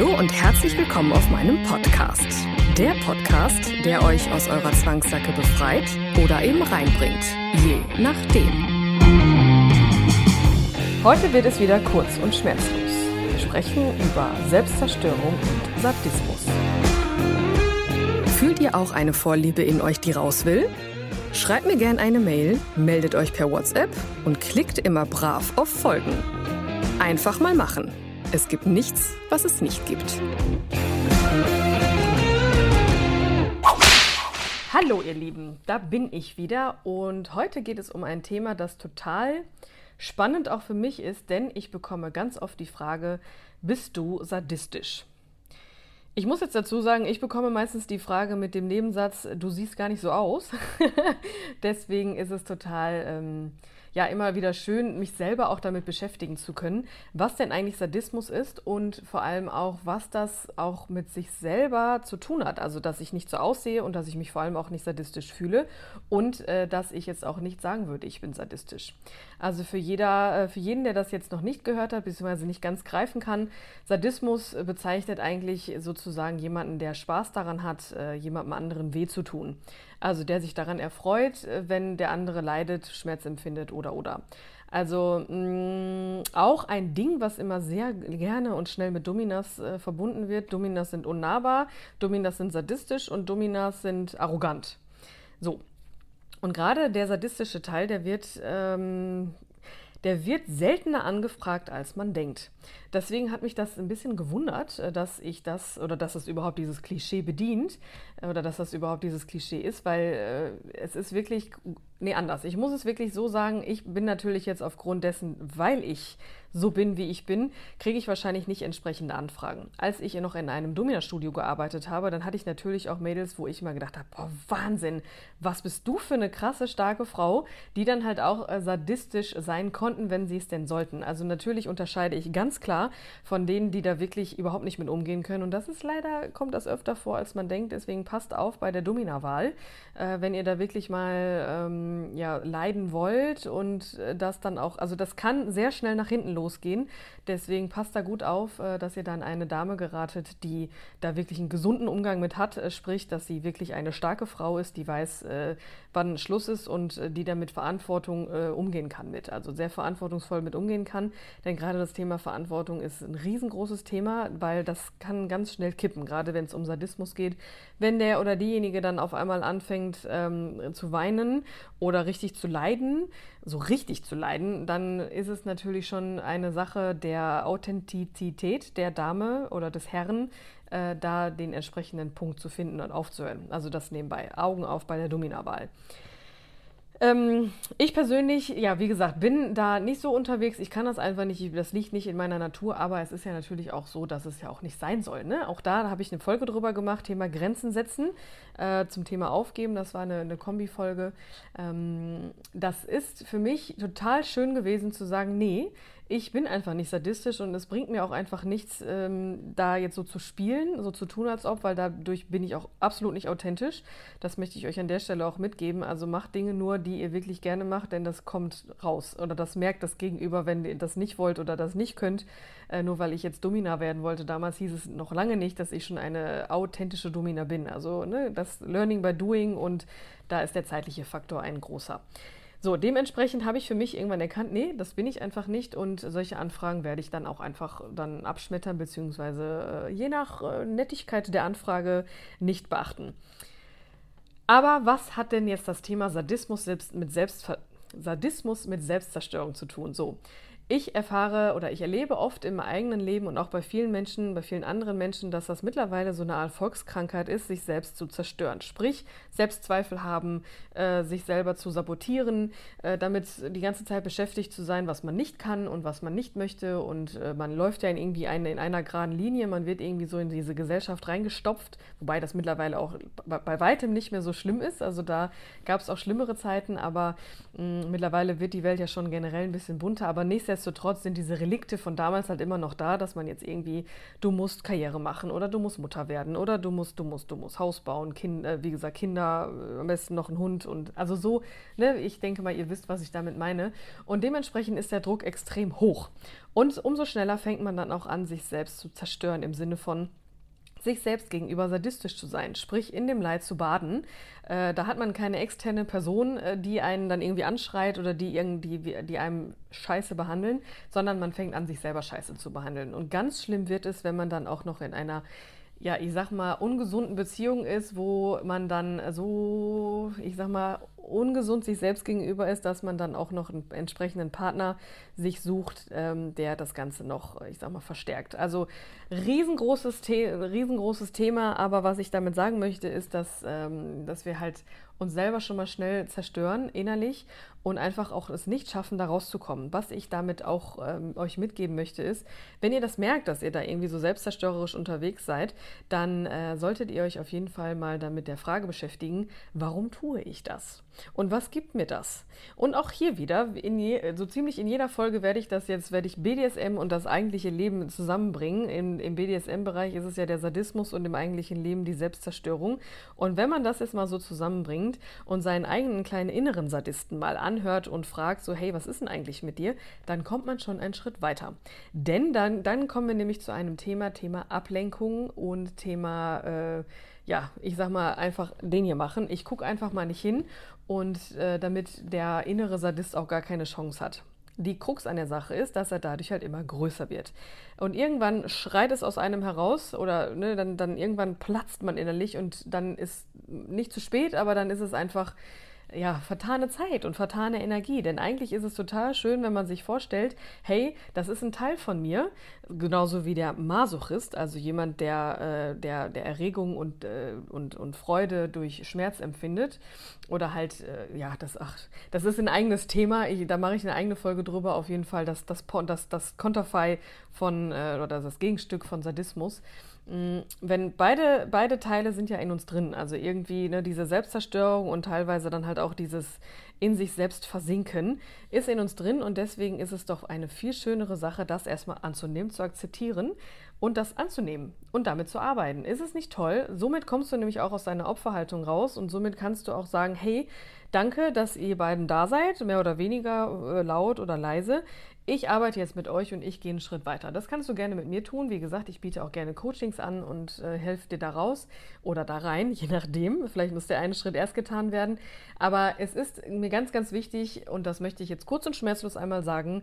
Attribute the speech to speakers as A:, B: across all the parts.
A: Hallo und herzlich willkommen auf meinem Podcast. Der Podcast, der euch aus eurer Zwangssacke befreit oder eben reinbringt. Je nachdem. Heute wird es wieder kurz und schmerzlos. Wir sprechen über Selbstzerstörung und Sadismus. Fühlt ihr auch eine Vorliebe in euch, die raus will? Schreibt mir gerne eine Mail, meldet euch per WhatsApp und klickt immer brav auf Folgen. Einfach mal machen. Es gibt nichts, was es nicht gibt. Hallo ihr Lieben, da bin ich wieder und heute geht es um ein Thema, das total spannend auch für mich ist, denn ich bekomme ganz oft die Frage, bist du sadistisch? Ich muss jetzt dazu sagen, ich bekomme meistens die Frage mit dem Nebensatz, du siehst gar nicht so aus. Deswegen ist es total ähm, ja immer wieder schön, mich selber auch damit beschäftigen zu können, was denn eigentlich Sadismus ist und vor allem auch, was das auch mit sich selber zu tun hat. Also, dass ich nicht so aussehe und dass ich mich vor allem auch nicht sadistisch fühle und äh, dass ich jetzt auch nicht sagen würde, ich bin sadistisch. Also für, jeder, äh, für jeden, der das jetzt noch nicht gehört hat, beziehungsweise nicht ganz greifen kann, Sadismus bezeichnet eigentlich sozusagen jemanden, der Spaß daran hat, äh, jemandem anderen weh zu tun. Also der sich daran erfreut, äh, wenn der andere leidet, Schmerz empfindet oder oder. Also mh, auch ein Ding, was immer sehr gerne und schnell mit Dominas äh, verbunden wird. Dominas sind unnahbar, Dominas sind sadistisch und Dominas sind arrogant. So. Und gerade der sadistische Teil, der wird ähm, der wird seltener angefragt, als man denkt. Deswegen hat mich das ein bisschen gewundert, äh, dass ich das oder dass es überhaupt dieses Klischee bedient äh, oder dass das überhaupt dieses Klischee ist, weil äh, es ist wirklich, nee, anders. Ich muss es wirklich so sagen, ich bin natürlich jetzt aufgrund dessen, weil ich so bin, wie ich bin, kriege ich wahrscheinlich nicht entsprechende Anfragen. Als ich noch in einem Domina-Studio gearbeitet habe, dann hatte ich natürlich auch Mädels, wo ich immer gedacht habe, boah, Wahnsinn, was bist du für eine krasse, starke Frau, die dann halt auch äh, sadistisch sein konnten, wenn sie es denn sollten. Also natürlich unterscheide ich ganz klar von denen, die da wirklich überhaupt nicht mit umgehen können. Und das ist leider, kommt das öfter vor, als man denkt. Deswegen passt auf bei der Domina-Wahl, äh, wenn ihr da wirklich mal ähm, ja, leiden wollt und äh, das dann auch, also das kann sehr schnell nach hinten losgehen. Deswegen passt da gut auf, äh, dass ihr dann eine Dame geratet, die da wirklich einen gesunden Umgang mit hat, äh, sprich, dass sie wirklich eine starke Frau ist, die weiß, äh, wann Schluss ist und die damit Verantwortung umgehen kann mit. Also sehr verantwortungsvoll mit umgehen kann. Denn gerade das Thema Verantwortung ist ein riesengroßes Thema, weil das kann ganz schnell kippen, gerade wenn es um Sadismus geht. Wenn der oder diejenige dann auf einmal anfängt ähm, zu weinen oder richtig zu leiden, so richtig zu leiden, dann ist es natürlich schon eine Sache der Authentizität der Dame oder des Herrn, äh, da den entsprechenden Punkt zu finden und aufzuhören. Also das nebenbei. Augen auf bei der Domina-Wahl. Ähm, ich persönlich, ja, wie gesagt, bin da nicht so unterwegs. Ich kann das einfach nicht, das liegt nicht in meiner Natur, aber es ist ja natürlich auch so, dass es ja auch nicht sein soll. Ne? Auch da, da habe ich eine Folge drüber gemacht, Thema Grenzen setzen, äh, zum Thema Aufgeben. Das war eine, eine Kombi-Folge. Ähm, das ist für mich total schön gewesen zu sagen, nee, ich bin einfach nicht sadistisch und es bringt mir auch einfach nichts, ähm, da jetzt so zu spielen, so zu tun, als ob, weil dadurch bin ich auch absolut nicht authentisch. Das möchte ich euch an der Stelle auch mitgeben. Also macht Dinge nur, die ihr wirklich gerne macht, denn das kommt raus. Oder das merkt das Gegenüber, wenn ihr das nicht wollt oder das nicht könnt. Äh, nur weil ich jetzt Domina werden wollte. Damals hieß es noch lange nicht, dass ich schon eine authentische Domina bin. Also ne, das Learning by Doing und da ist der zeitliche Faktor ein großer. So, dementsprechend habe ich für mich irgendwann erkannt, nee, das bin ich einfach nicht und solche Anfragen werde ich dann auch einfach dann abschmettern, beziehungsweise äh, je nach äh, Nettigkeit der Anfrage nicht beachten. Aber was hat denn jetzt das Thema Sadismus selbst mit Sadismus mit Selbstzerstörung zu tun? So, Ich erfahre oder ich erlebe oft im eigenen Leben und auch bei vielen Menschen, bei vielen anderen Menschen, dass das mittlerweile so eine Art Volkskrankheit ist, sich selbst zu zerstören. Sprich, Selbstzweifel haben, äh, sich selber zu sabotieren, äh, damit die ganze Zeit beschäftigt zu sein, was man nicht kann und was man nicht möchte. Und äh, man läuft ja in irgendwie eine, in einer geraden Linie, man wird irgendwie so in diese Gesellschaft reingestopft, wobei das mittlerweile auch bei, bei weitem nicht mehr so schlimm ist. Also da gab es auch schlimmere Zeiten, aber mh, mittlerweile wird die Welt ja schon generell ein bisschen bunter. Aber nichtsdestotrotz nichtsdestotrotz sind diese Relikte von damals halt immer noch da, dass man jetzt irgendwie, du musst Karriere machen oder du musst Mutter werden oder du musst, du musst, du musst Haus bauen, kind, äh, wie gesagt, Kinder, äh, am besten noch ein Hund und also so, ne, ich denke mal, ihr wisst, was ich damit meine. Und dementsprechend ist der Druck extrem hoch. Und umso schneller fängt man dann auch an, sich selbst zu zerstören im Sinne von, sich selbst gegenüber sadistisch zu sein, sprich in dem Leid zu baden. Äh, da hat man keine externe Person, äh, die einen dann irgendwie anschreit oder die, irgendwie, die einem scheiße behandeln, sondern man fängt an, sich selber scheiße zu behandeln. Und ganz schlimm wird es, wenn man dann auch noch in einer ja, ich sag mal, ungesunden Beziehung ist, wo man dann so, ich sag mal, ungesund sich selbst gegenüber ist, dass man dann auch noch einen entsprechenden Partner sich sucht, ähm, der das Ganze noch, ich sag mal, verstärkt. Also riesengroßes, The riesengroßes Thema, aber was ich damit sagen möchte, ist, dass, ähm, dass wir halt uns selber schon mal schnell zerstören innerlich und einfach auch es nicht schaffen, da rauszukommen. Was ich damit auch ähm, euch mitgeben möchte, ist, wenn ihr das merkt, dass ihr da irgendwie so selbstzerstörerisch unterwegs seid, dann äh, solltet ihr euch auf jeden Fall mal damit der Frage beschäftigen, warum tue ich das? Und was gibt mir das? Und auch hier wieder, je, so ziemlich in jeder Folge werde ich das jetzt, werde ich BDSM und das eigentliche Leben zusammenbringen. Im, im BDSM-Bereich ist es ja der Sadismus und im eigentlichen Leben die Selbstzerstörung. Und wenn man das jetzt mal so zusammenbringt und seinen eigenen kleinen inneren Sadisten mal anhört und fragt so, hey, was ist denn eigentlich mit dir? Dann kommt man schon einen Schritt weiter. Denn dann, dann kommen wir nämlich zu einem Thema, Thema Ablenkung und Thema, äh, ja, ich sag mal, einfach den hier machen. Ich gucke einfach mal nicht hin und äh, damit der innere Sadist auch gar keine Chance hat. Die Krux an der Sache ist, dass er dadurch halt immer größer wird. Und irgendwann schreit es aus einem heraus oder ne, dann, dann irgendwann platzt man innerlich und dann ist nicht zu spät, aber dann ist es einfach ja, vertane Zeit und vertane Energie. Denn eigentlich ist es total schön, wenn man sich vorstellt, hey, das ist ein Teil von mir, genauso wie der Masochist, also jemand, der, äh, der, der Erregung und, äh, und, und Freude durch Schmerz empfindet. Oder halt, äh, ja, das, ach, das ist ein eigenes Thema. Ich, da mache ich eine eigene Folge drüber, auf jeden Fall, das, das, das, das Konterfei von, äh, oder das Gegenstück von Sadismus. Mm, wenn beide, beide Teile sind ja in uns drin, also irgendwie ne, diese Selbstzerstörung und teilweise dann halt auch dieses in sich selbst versinken, ist in uns drin. Und deswegen ist es doch eine viel schönere Sache, das erstmal anzunehmen, zu akzeptieren und das anzunehmen und damit zu arbeiten. Ist es nicht toll? Somit kommst du nämlich auch aus deiner Opferhaltung raus und somit kannst du auch sagen, hey, danke, dass ihr beiden da seid, mehr oder weniger äh, laut oder leise ich arbeite jetzt mit euch und ich gehe einen Schritt weiter. Das kannst du gerne mit mir tun. Wie gesagt, ich biete auch gerne Coachings an und äh, helfe dir da raus oder da rein, je nachdem. Vielleicht muss der eine Schritt erst getan werden. Aber es ist mir ganz, ganz wichtig, und das möchte ich jetzt kurz und schmerzlos einmal sagen,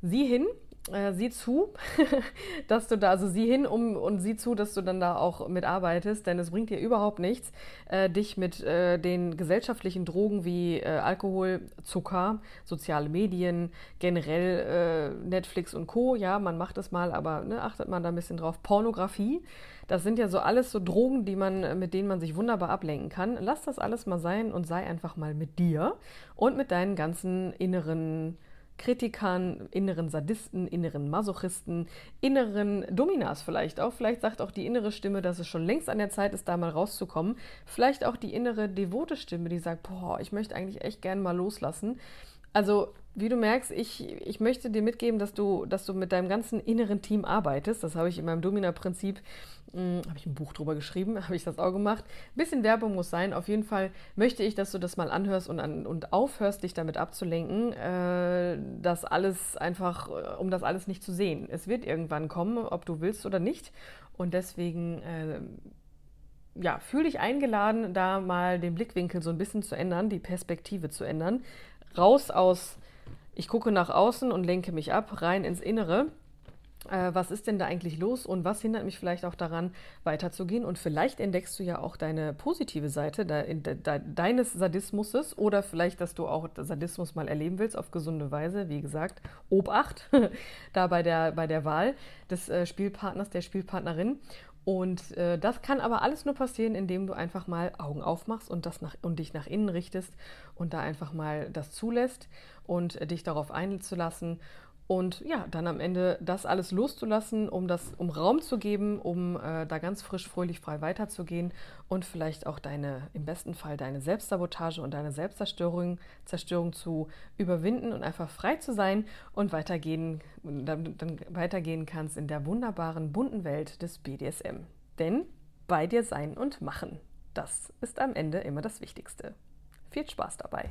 A: sieh hin, äh, sieh zu, dass du da, also sieh hin um, und sieh zu, dass du dann da auch mitarbeitest, denn es bringt dir überhaupt nichts, äh, dich mit äh, den gesellschaftlichen Drogen wie äh, Alkohol, Zucker, soziale Medien, generell äh, Netflix und Co. Ja, man macht es mal, aber ne, achtet man da ein bisschen drauf. Pornografie, das sind ja so alles so Drogen, die man, mit denen man sich wunderbar ablenken kann. Lass das alles mal sein und sei einfach mal mit dir und mit deinen ganzen inneren Kritikern, inneren Sadisten, inneren Masochisten, inneren Dominas vielleicht auch. Vielleicht sagt auch die innere Stimme, dass es schon längst an der Zeit ist, da mal rauszukommen. Vielleicht auch die innere devote Stimme, die sagt, boah, ich möchte eigentlich echt gern mal loslassen. Also wie du merkst, ich, ich möchte dir mitgeben, dass du, dass du mit deinem ganzen inneren Team arbeitest. Das habe ich in meinem Domina-Prinzip, hm, habe ich ein Buch drüber geschrieben, habe ich das auch gemacht. Ein bisschen Werbung muss sein. Auf jeden Fall möchte ich, dass du das mal anhörst und, an, und aufhörst, dich damit abzulenken, äh, das alles einfach, äh, um das alles nicht zu sehen. Es wird irgendwann kommen, ob du willst oder nicht. Und deswegen, äh, ja, fühl dich eingeladen, da mal den Blickwinkel so ein bisschen zu ändern, die Perspektive zu ändern. Raus aus ich gucke nach außen und lenke mich ab, rein ins Innere. äh, was ist denn da eigentlich los und was hindert mich vielleicht auch daran, weiterzugehen. Und vielleicht entdeckst du ja auch deine positive Seite de, de, de, deines Sadismuses oder vielleicht, dass du auch Sadismus mal erleben willst auf gesunde Weise. Wie gesagt, Obacht da bei der, bei der Wahl des äh, Spielpartners, der Spielpartnerin. Und äh, das kann aber alles nur passieren, indem du einfach mal Augen aufmachst und, das nach, und dich nach innen richtest und da einfach mal das zulässt und äh, dich darauf einzulassen und ja, dann am Ende das alles loszulassen, um, das, um Raum zu geben, um äh, da ganz frisch, fröhlich, frei weiterzugehen und vielleicht auch deine, im besten Fall deine Selbstsabotage und deine Selbstzerstörung Zerstörung zu überwinden und einfach frei zu sein und weitergehen, dann, dann weitergehen kannst in der wunderbaren, bunten Welt des BDSM. Denn bei dir sein und machen, das ist am Ende immer das Wichtigste. Viel Spaß dabei!